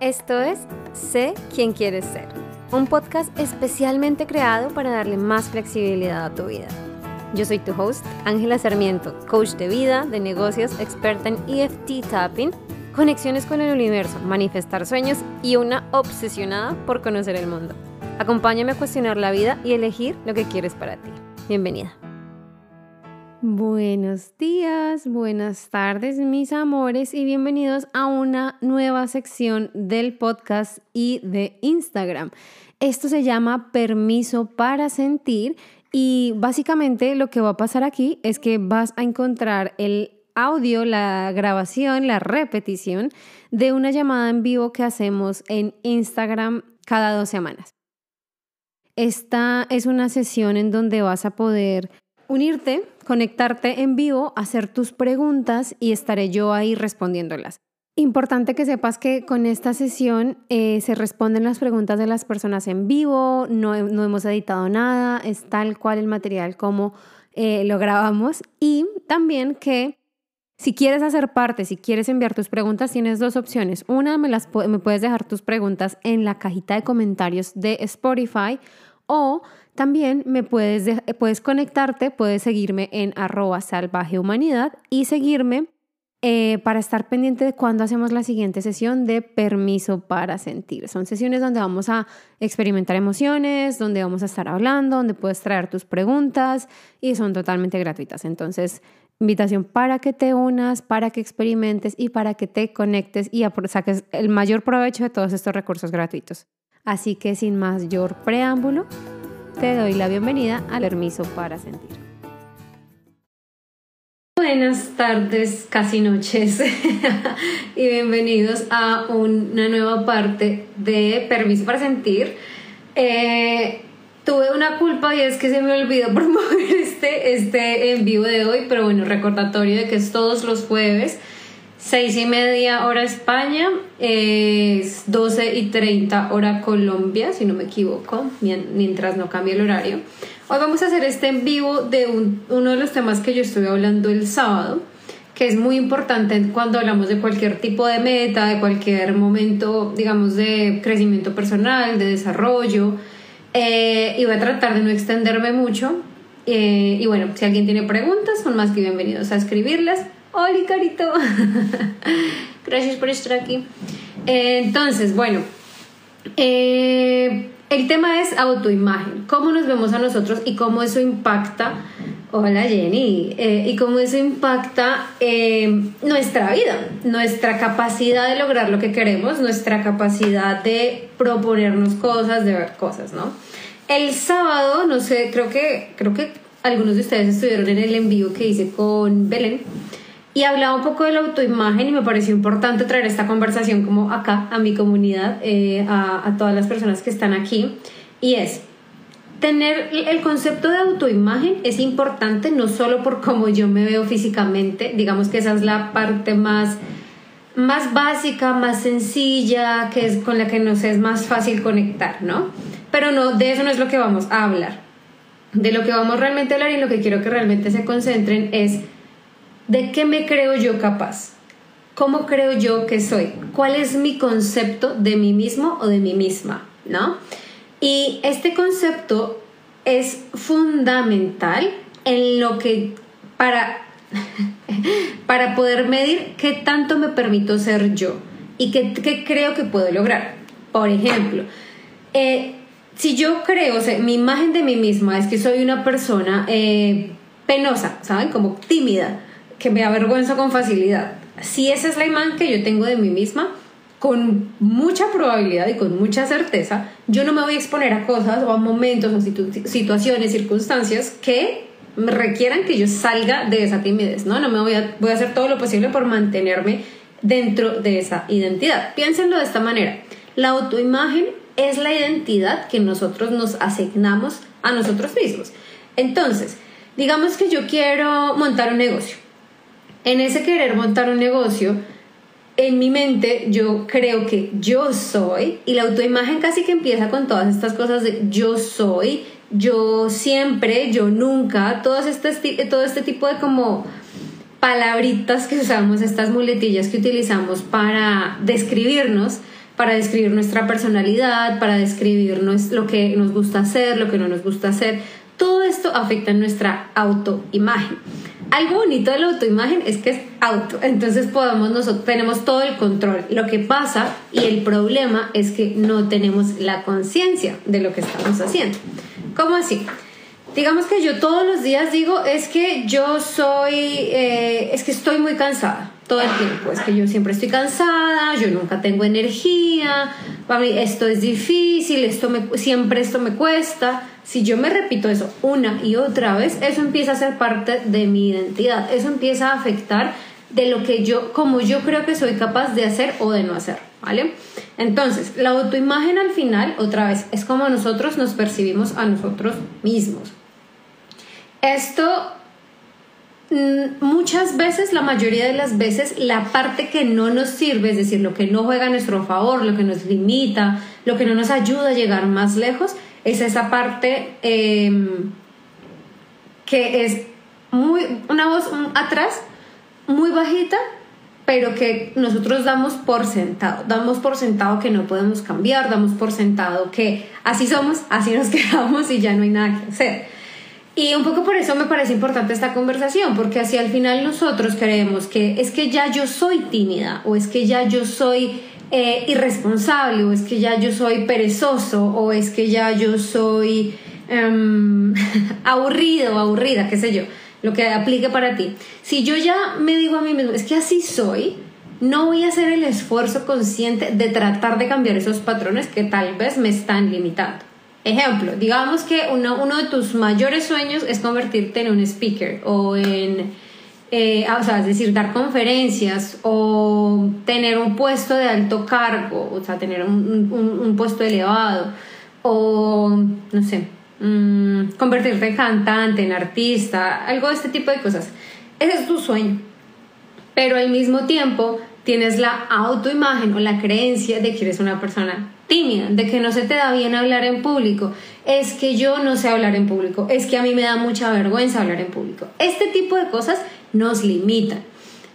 Esto es Sé quién quieres ser, un podcast especialmente creado para darle más flexibilidad a tu vida. Yo soy tu host, Ángela Sarmiento, coach de vida, de negocios, experta en EFT tapping, conexiones con el universo, manifestar sueños y una obsesionada por conocer el mundo. Acompáñame a cuestionar la vida y elegir lo que quieres para ti. Bienvenida. Buenos días, buenas tardes mis amores y bienvenidos a una nueva sección del podcast y de Instagram. Esto se llama Permiso para Sentir y básicamente lo que va a pasar aquí es que vas a encontrar el audio, la grabación, la repetición de una llamada en vivo que hacemos en Instagram cada dos semanas. Esta es una sesión en donde vas a poder unirte, conectarte en vivo, hacer tus preguntas y estaré yo ahí respondiéndolas. Importante que sepas que con esta sesión eh, se responden las preguntas de las personas en vivo, no, hemos editado nada, es tal cual el material como eh, lo grabamos y también que si quieres hacer parte, si quieres enviar tus preguntas, tienes dos opciones. Una, me, las, me puedes dejar tus preguntas en la cajita de comentarios de Spotify o también me puedes, puedes conectarte, puedes seguirme en arroba salvaje humanidad y seguirme eh, para estar pendiente de cuándo hacemos la siguiente sesión de permiso para sentir. Son sesiones donde vamos a experimentar emociones, donde vamos a estar hablando, donde puedes traer tus preguntas y son totalmente gratuitas. Entonces, invitación para que te unas, para que experimentes y para que te conectes y saques el mayor provecho de todos estos recursos gratuitos. Así que sin mayor preámbulo, te doy la bienvenida al Hermiso para Sentir. Buenas tardes, casi noches, y bienvenidos a una nueva parte de Permiso para Sentir. Eh, tuve una culpa y es que se me olvidó promover este, este en vivo de hoy, pero bueno, recordatorio de que es todos los jueves Seis y media hora España, es 12 y 30 hora Colombia, si no me equivoco, mientras no cambie el horario. Hoy vamos a hacer este en vivo de uno de los temas que yo estuve hablando el sábado, que es muy importante cuando hablamos de cualquier tipo de meta, de cualquier momento, digamos, de crecimiento personal, de desarrollo. Eh, y voy a tratar de no extenderme mucho. Eh, y bueno, si alguien tiene preguntas, son más que bienvenidos a escribirlas. Hola, Carito. Gracias por estar aquí. entonces, bueno, eh, el tema es autoimagen. ¿Cómo nos vemos a nosotros y cómo eso impacta? Hola Jenny, eh, y cómo eso impacta eh, nuestra vida, nuestra capacidad de lograr lo que queremos, nuestra capacidad de proponernos cosas, de ver cosas, ¿no? El sábado, no sé, creo que, creo que algunos de ustedes estuvieron en el envío que hice con Belén y hablaba un poco de la autoimagen y me pareció importante traer esta conversación como acá a mi comunidad, eh, a, todas las personas que están aquí. Y es, tener el concepto de autoimagen es importante no solo por cómo yo me veo físicamente, digamos que esa es la parte más más básica, más sencilla, que es con la que nos es más fácil conectar, ¿no? Pero no, de eso no es lo que vamos a hablar. De lo que vamos realmente a hablar y lo que quiero que realmente se concentren es ¿De qué me creo yo capaz? ¿Cómo creo yo que soy? ¿Cuál es mi concepto de mí mismo o de mí misma? ¿No? Y este concepto es fundamental en lo que para, para poder medir qué tanto me permito ser yo y qué, creo que puedo lograr. Por ejemplo, eh, si yo creo, o sea, mi imagen de mí misma es que soy una persona eh, penosa, ¿saben? Como tímida que me avergüenzo con facilidad. Si esa es la imagen que yo tengo de mí misma, con mucha probabilidad y con mucha certeza, yo no me voy a exponer a cosas o a momentos o situaciones, circunstancias que requieran que yo salga de esa timidez, ¿no? No me voy a, voy a hacer todo lo posible por mantenerme dentro de esa identidad. Piénsenlo de esta manera. La autoimagen es la identidad que nosotros nos asignamos a nosotros mismos. Entonces, digamos que yo quiero montar un negocio en ese querer montar un negocio, en mi mente yo creo que yo soy, y la autoimagen casi que empieza con todas estas cosas de yo soy, yo siempre, yo nunca, todo este, todo este tipo de como palabritas que usamos, estas muletillas que utilizamos para describirnos, para describir nuestra personalidad, para describir lo que nos gusta hacer, lo que no nos gusta hacer. Todo esto afecta nuestra autoimagen. Algo bonito de la autoimagen es que es auto, entonces podemos nosotros tenemos todo el control. Lo que pasa y el problema es que no tenemos la conciencia de lo que estamos haciendo. ¿Cómo así? Digamos que yo todos los días digo es que yo soy, eh, es que estoy muy cansada todo el tiempo. Es que yo siempre estoy cansada, yo nunca tengo energía, esto es difícil, esto siempre esto me cuesta. Si yo me repito eso una y otra vez, eso empieza a ser parte de mi identidad, eso empieza a afectar de lo que yo, como yo creo que soy capaz de hacer o de no hacer, ¿vale? Entonces, la autoimagen al final, otra vez, es como nosotros nos percibimos a nosotros mismos. Esto muchas veces, la mayoría de las veces, la parte que no nos sirve, es decir, lo que no juega a nuestro favor, lo que nos limita, lo que no nos ayuda a llegar más lejos, es esa parte em, que es muy, una voz atrás, muy bajita, pero que nosotros damos por sentado, damos por sentado que no podemos cambiar, damos por sentado que así somos, así nos quedamos y ya no hay nada que hacer. Y un poco por eso me parece importante esta conversación, porque así al final nosotros creemos que es que ya yo soy tímida, o es que ya yo soy eh, irresponsable, o es que ya yo soy perezoso, o es que ya yo soy um, aburrido aburrida, qué sé yo, lo que aplique para ti. Si yo ya me digo a mí mismo, es que así soy, no voy a hacer el esfuerzo consciente de tratar de cambiar esos patrones que tal vez me están limitando. Ejemplo, digamos que uno, uno de tus mayores sueños es convertirte en un speaker o en, eh, o sea, es decir, dar conferencias o tener un puesto de alto cargo, o sea, tener un, un, puesto elevado o, no sé, mm, convertirte en cantante, en artista, algo de este tipo de cosas. Ese es tu sueño. Pero al mismo tiempo tienes la autoimagen o la creencia de que eres una persona tímida, de que no se te da bien hablar en público, es que yo no sé hablar en público, es que a mí me da mucha vergüenza hablar en público. Este tipo de cosas nos limitan.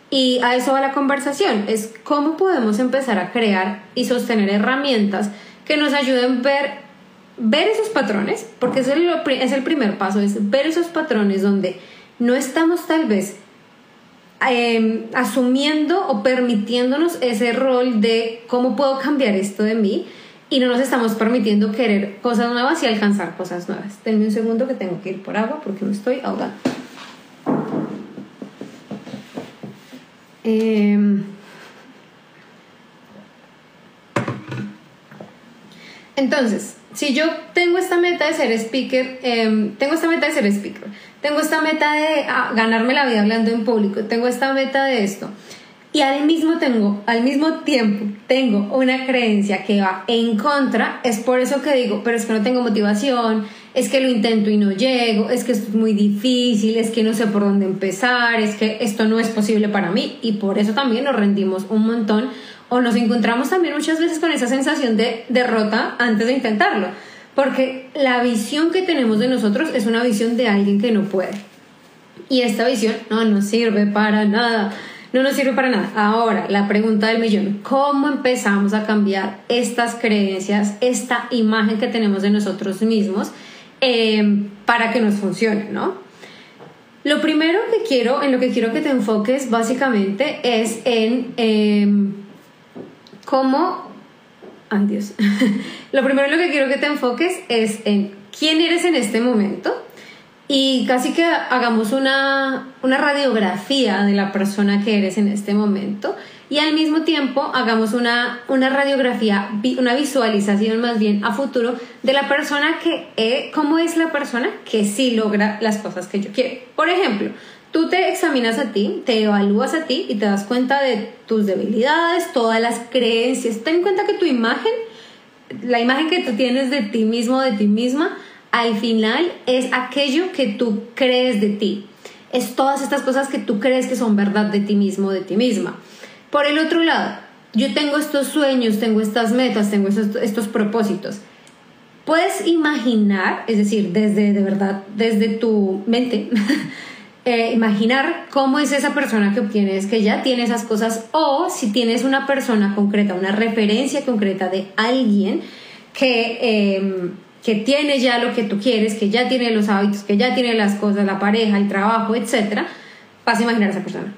Y a eso va la conversación, es cómo podemos empezar a crear y sostener herramientas que nos ayuden a ver, ver esos patrones, porque eso es el primer paso, es ver esos patrones donde no estamos tal vez Em, asumiendo o permitiéndonos ese rol de cómo puedo cambiar esto de mí y no nos estamos permitiendo querer cosas nuevas y alcanzar cosas nuevas. Denme un segundo que tengo que ir por agua porque me estoy ahogando. Em, entonces, si yo tengo esta meta de ser speaker, em, tengo esta meta de ser speaker, tengo esta meta de ganarme la vida hablando en público, tengo esta meta de esto. Y al mismo, tengo, al mismo tiempo tengo una creencia que va en contra, es por eso que digo, pero es que no tengo motivación, es que lo intento y no llego, es que es muy difícil, es que no sé por dónde empezar, es que esto no es posible para mí y por eso también nos rendimos un montón o nos encontramos también muchas veces con esa sensación de derrota antes de intentarlo. Porque la visión que tenemos de nosotros es una visión de alguien que no puede. Y esta visión no nos sirve para nada. No nos sirve para nada. Ahora, la pregunta del millón, ¿cómo empezamos a cambiar estas creencias, esta imagen que tenemos de nosotros mismos em, para que nos funcione, ¿no? Lo primero que quiero, en lo que quiero que te enfoques básicamente es en em, cómo Ay, lo primero en lo que quiero que te enfoques es en quién eres en este momento y casi que hagamos una, una radiografía de la persona que eres en este momento y al mismo tiempo hagamos una, una radiografía, una visualización más bien a futuro de la persona que, eh, cómo es la persona que sí logra las cosas que yo quiero. Por ejemplo, Tú te examinas a ti, te evalúas a ti y te das cuenta de tus debilidades, todas las creencias. Ten en cuenta que tu imagen, la imagen que tú tienes de ti mismo, de ti misma, al final es aquello que tú crees de ti. Es todas estas cosas que tú crees que son verdad de ti mismo, de ti misma. Por el otro lado, yo tengo estos sueños, tengo estas metas, tengo estos, propósitos. Puedes imaginar, es decir, desde de verdad, desde tu mente, eh, imaginar cómo es esa persona que obtienes que ya tiene esas cosas o si tienes una persona concreta, una referencia concreta de alguien que, em, que tiene ya lo que tú quieres, que ya tiene los hábitos, que ya tiene las cosas, la pareja, el trabajo, etc., vas a imaginar a esa persona.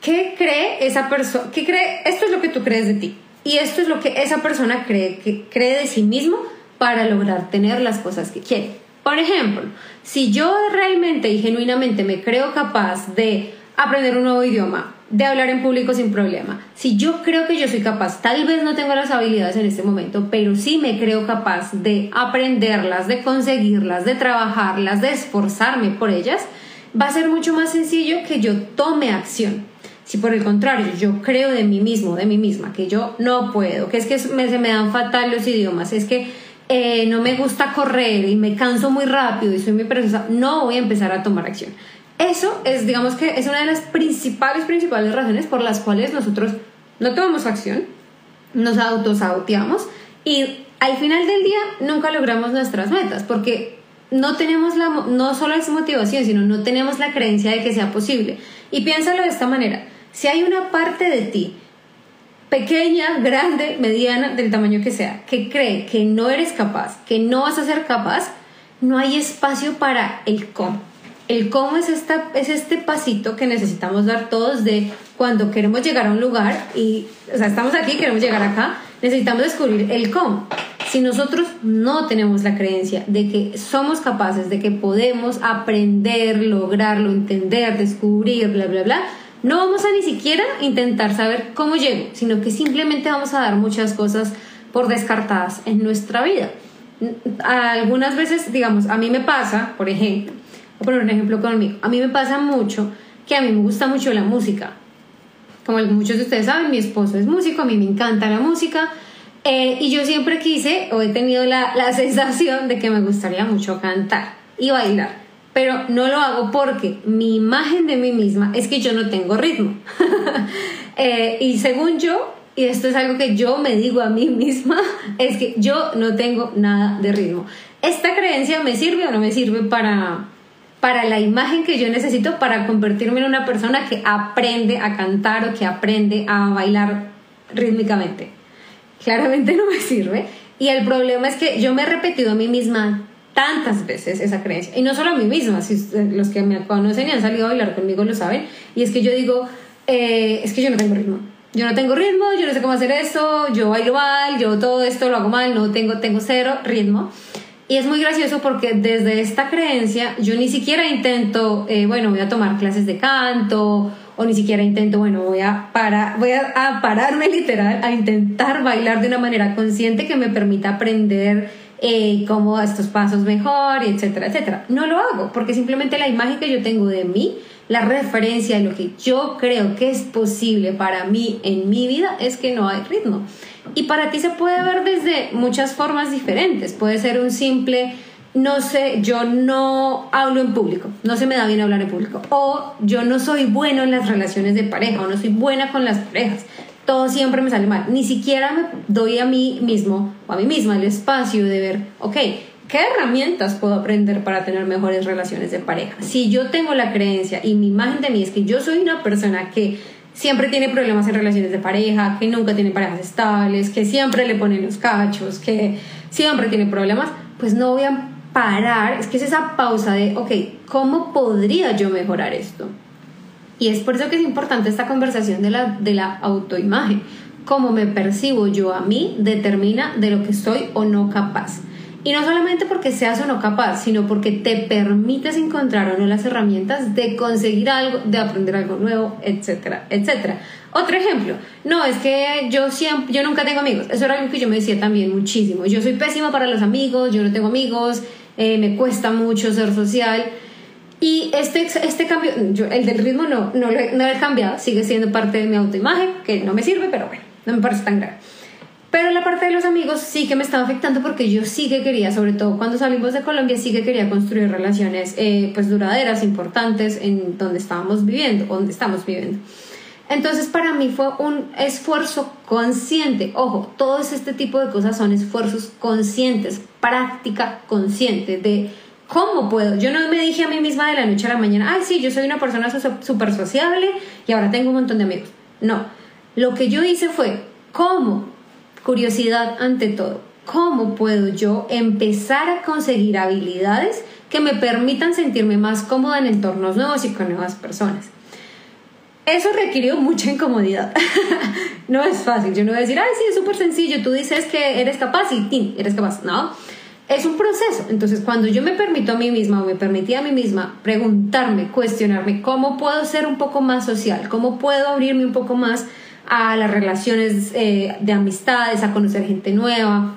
¿Qué cree esa persona? ¿Qué cree? Esto es lo que tú crees de ti. Y esto es lo que esa persona cree, que cree de sí mismo para lograr tener las cosas que quiere. Por ejemplo, si yo realmente y genuinamente me creo capaz de aprender un nuevo idioma, de hablar en público sin problema, si yo creo que yo soy capaz, tal vez no tengo las habilidades en este momento, pero sí me creo capaz de aprenderlas, de conseguirlas, de trabajarlas, de esforzarme por ellas, va a ser mucho más sencillo que yo tome acción. Si por el contrario yo creo de mí mismo, de mí misma, que yo no puedo, que es que me, se me dan fatal los idiomas, es que eh, no me gusta correr y me canso muy rápido y soy muy perezosa, no voy a empezar a tomar acción. Eso es, digamos que es una de las principales, principales razones por las cuales nosotros no tomamos acción, nos autosaboteamos y al final del día nunca logramos nuestras metas porque no tenemos la, no solo esa motivación, sino no tenemos la creencia de que sea posible. Y piénsalo de esta manera, si hay una parte de ti, pequeña, grande, mediana, del tamaño que sea, que cree que no eres capaz, que no vas a ser capaz, no hay espacio para el cómo. El cómo es, esta, es este pasito que necesitamos dar todos de cuando queremos llegar a un lugar y, o sea, estamos aquí, queremos llegar acá, necesitamos descubrir el cómo. Si nosotros no tenemos la creencia de que somos capaces, de que podemos aprender, lograrlo, entender, descubrir, bla, bla, bla, no vamos a ni siquiera intentar saber cómo llego, sino que simplemente vamos a dar muchas cosas por descartadas en nuestra vida. Algunas veces, digamos, a mí me pasa, por ejemplo, voy a poner un ejemplo conmigo, a mí me pasa mucho que a mí me gusta mucho la música. Como muchos de ustedes saben, mi esposo es músico, a mí me encanta la música, eh, y yo siempre quise o he tenido la, la sensación de que me gustaría mucho cantar y bailar. Pero no lo hago porque mi imagen de mí misma es que yo no tengo ritmo. Eh, y según yo, y esto es algo que yo me digo a mí misma, es que yo no tengo nada de ritmo. ¿Esta creencia me sirve o no me sirve para, para la imagen que yo necesito para convertirme en una persona que aprende a cantar o que aprende a bailar rítmicamente? claramente no me sirve. Y el problema es que yo me he repetido a mí misma tantas veces esa creencia. Y no solo a mí misma, si los que me conocen y han salido a bailar conmigo lo saben. Y es que yo digo, eh, es que yo no tengo ritmo. Yo no tengo ritmo, yo no sé cómo hacer esto, yo bailo mal, yo todo esto lo hago mal, no tengo, tengo cero ritmo. Y es muy gracioso porque desde esta creencia yo ni siquiera intento, eh, bueno, voy a tomar clases de canto o ni siquiera intento, bueno, voy a, para, voy a, pararme literal a intentar bailar de una manera consciente que me permita aprender eh, cómo estos pasos mejor, etcétera, etcétera. No lo hago porque simplemente la imagen que yo tengo de mí, la referencia de lo que yo creo que es posible para mí en mi vida es que no hay ritmo. Y para ti se puede ver desde muchas formas diferentes. Puede ser un simple no sé, yo no hablo en público, no se me da bien hablar en público, o yo no soy bueno en las relaciones de pareja, o no soy buena con las parejas, todo siempre me sale mal, ni siquiera me doy a mí mismo o a mí misma el espacio de ver, ok, ¿qué herramientas puedo aprender para tener mejores relaciones de pareja? Si yo tengo la creencia y mi imagen de mí es que yo soy una persona que siempre tiene problemas en relaciones de pareja, que nunca tiene parejas estables, que siempre le ponen los cachos, que siempre tiene problemas, pues no voy a parar, es que es esa pausa de, ok, ¿cómo podría yo mejorar esto? Y es por eso que es importante esta conversación de la, de la autoimagen. Cómo me percibo yo a mí determina de lo que soy o no capaz. Y no solamente porque seas o no capaz, sino porque te permites encontrar o no las herramientas de conseguir algo, de aprender algo nuevo, etcétera, etcétera. Otro ejemplo, no, es que yo siempre, yo nunca tengo amigos. Eso era algo que yo me decía también muchísimo. Yo soy pésima para los amigos, yo no tengo amigos, eh, me cuesta mucho ser social. Y este, este cambio, el del ritmo no, no, lo, no he cambiado, sigue siendo parte de mi autoimagen, que no me sirve, pero bueno, no me parece tan grave. Pero la parte de los amigos sí que me estaba afectando porque yo sí que quería, sobre todo cuando salimos de Colombia, sí que quería construir relaciones eh, pues duraderas, importantes en donde estábamos viviendo, donde estamos viviendo. Entonces para mí fue un esfuerzo consciente. Ojo, todos este tipo de cosas son esfuerzos conscientes, práctica consciente de ¿Cómo puedo? Yo no me dije a mí misma de la noche a la mañana, ay, sí, yo soy una persona súper sociable y ahora tengo un montón de amigos. No, lo que yo hice fue, ¿cómo? Curiosidad ante todo. ¿Cómo puedo yo empezar a conseguir habilidades que me permitan sentirme más cómoda en entornos nuevos y con nuevas personas? Eso requirió mucha incomodidad. no es fácil. Yo no voy a decir, ay, sí, es súper sencillo. Tú dices que eres capaz y ¡tin! eres capaz. No es un proceso. Entonces, cuando yo me permito a mí misma o me permití a mí misma preguntarme, cuestionarme cómo puedo ser un poco más social, cómo puedo abrirme un poco más a las relaciones eh, de amistades, a conocer gente nueva,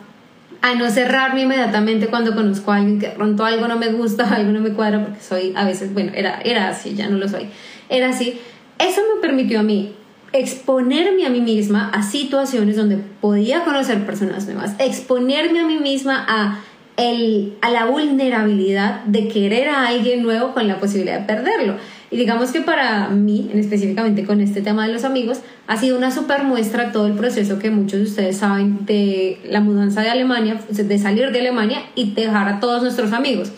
a no cerrarme inmediatamente cuando conozco a alguien que pronto algo no me gusta, algo no me cuadra, porque soy a veces, bueno, era, era así, ya no lo soy, era así. Eso me permitió a mí exponerme a mí misma a situaciones donde podía conocer personas nuevas, exponerme a mí misma a a la vulnerabilidad de querer a alguien nuevo con la posibilidad de perderlo. Y digamos que para mí, en específicamente con este tema de los amigos, ha sido una super muestra todo el proceso que muchos de ustedes saben de la mudanza de Alemania, de salir de Alemania y dejar a todos nuestros amigos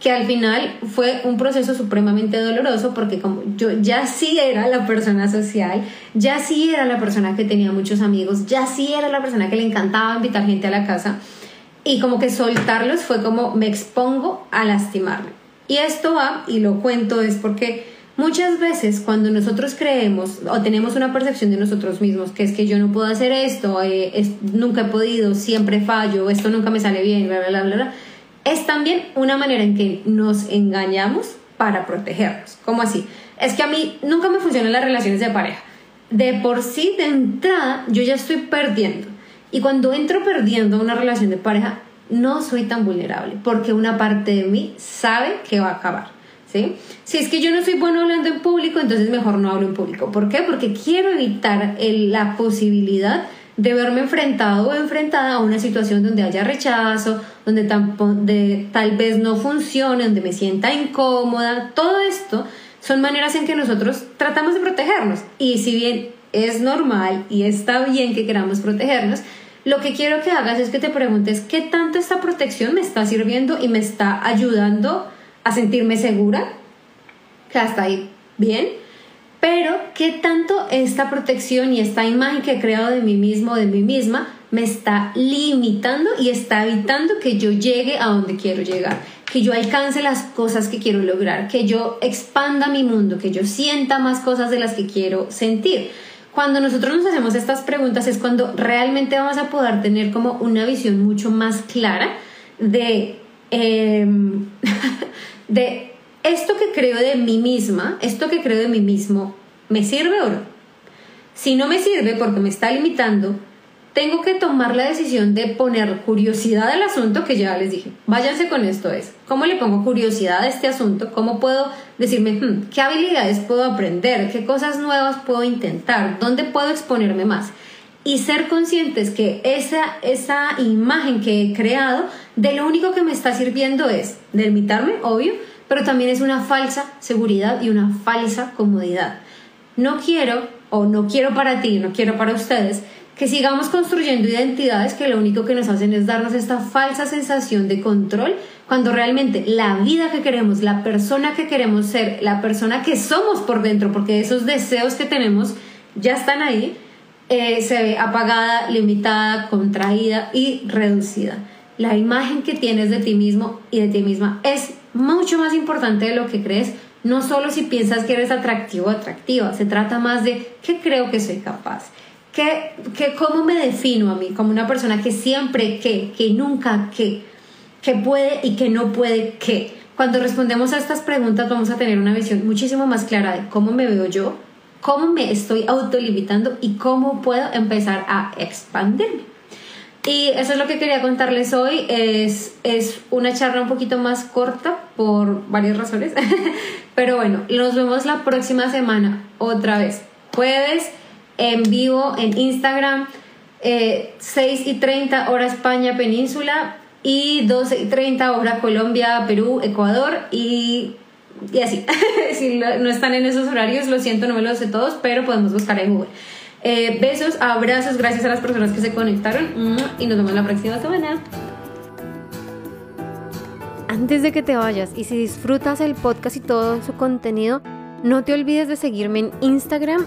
que al final fue un proceso supremamente doloroso porque como yo ya sí era la persona social, ya sí era la persona que tenía muchos amigos, ya sí era la persona que le encantaba invitar gente a la casa, y como que soltarlos fue como me expongo a lastimarme. Y esto va, y lo cuento, es porque muchas veces cuando nosotros creemos o tenemos una percepción de nosotros mismos, que es que yo no puedo hacer esto, eh, nunca he podido, siempre fallo, esto nunca me sale bien, bla, bla, bla, bla, es también una manera en que nos engañamos para protegernos. ¿Cómo así? Es que a mí nunca me funcionan las relaciones de pareja. De por sí, de entrada, yo ya estoy perdiendo y cuando entro perdiendo una relación de pareja, no soy tan vulnerable, porque una parte de mí sabe que va a acabar. ¿sí? Si es que yo no soy bueno hablando en público, entonces mejor no hablo en público. ¿Por qué? Porque quiero evitar la posibilidad de verme enfrentado o enfrentada a una situación donde haya rechazo, donde tal vez no funcione, donde me sienta incómoda. Todo esto son maneras en que nosotros tratamos de protegernos. Y si bien es normal y está bien que queramos protegernos, lo que quiero que hagas es que te preguntes qué tanto esta protección me está sirviendo y me está ayudando a sentirme segura, que hasta ahí bien, pero qué tanto esta protección y esta imagen que he creado de mí mismo, de mí misma, me está limitando y está evitando que yo llegue a donde quiero llegar, que yo alcance las cosas que quiero lograr, que yo expanda mi mundo, que yo sienta más cosas de las que quiero sentir cuando nosotros nos hacemos estas preguntas es cuando realmente vamos a poder tener como una visión mucho más clara de, em, de esto que creo de mí misma, esto que creo de mí mismo, ¿me sirve o no? Si no me sirve porque me está limitando, tengo que tomar la decisión de poner curiosidad al asunto que ya les dije. Váyanse con esto es, ¿cómo le pongo curiosidad a este asunto? ¿Cómo puedo decirme, hmm, qué habilidades puedo aprender? ¿Qué cosas nuevas puedo intentar? ¿Dónde puedo exponerme más? Y ser conscientes que esa, esa imagen que he creado, de lo único que me está sirviendo es delimitarme, obvio, pero también es una falsa seguridad y una falsa comodidad. No quiero, o no quiero para ti, no quiero para ustedes, que sigamos construyendo identidades que lo único que nos hacen es darnos esta falsa sensación de control cuando realmente la vida que queremos, la persona que queremos ser, la persona que somos por dentro, porque esos deseos que tenemos ya están ahí, eh, se ve apagada, limitada, contraída y reducida. La imagen que tienes de ti mismo y de ti misma es mucho más importante de lo que crees, no solo si piensas que eres atractivo o atractiva, se trata más de qué creo que soy capaz que, ¿Cómo me defino a mí como una persona que siempre que, que nunca que, que puede y que no puede que? Cuando respondemos a estas preguntas vamos a tener una visión muchísimo más clara de cómo me veo yo, cómo me estoy autolimitando y cómo puedo empezar a expandirme. Y eso es lo que quería contarles hoy. Es, es una charla un poquito más corta por varias razones. Pero bueno, nos vemos la próxima semana otra vez. Jueves en vivo en Instagram, 6 eh, y 30 hora España península y 12 y 30 hora Colombia, Perú, Ecuador y, y así. si no están en esos horarios, lo siento, no me los sé todos, pero podemos buscar en Google. Eh, besos, abrazos, gracias a las personas que se conectaron y nos vemos la próxima semana. antes de que te vayas y si disfrutas el podcast y todo su contenido, no te olvides de seguirme en Instagram